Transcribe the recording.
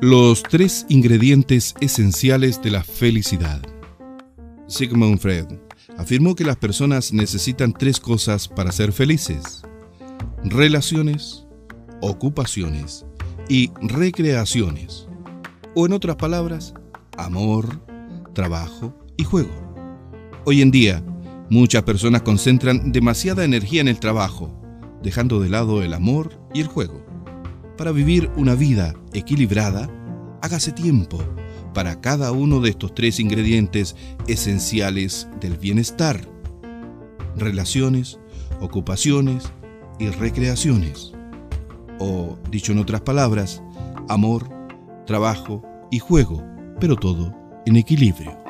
Los tres ingredientes esenciales de la felicidad. Sigmund Freud afirmó que las personas necesitan tres cosas para ser felices. Relaciones, ocupaciones y recreaciones. O en otras palabras, amor, trabajo y juego. Hoy en día, muchas personas concentran demasiada energía en el trabajo, dejando de lado el amor y el juego. Para vivir una vida equilibrada, hágase tiempo para cada uno de estos tres ingredientes esenciales del bienestar. Relaciones, ocupaciones y recreaciones. O, dicho en otras palabras, amor, trabajo y juego, pero todo en equilibrio.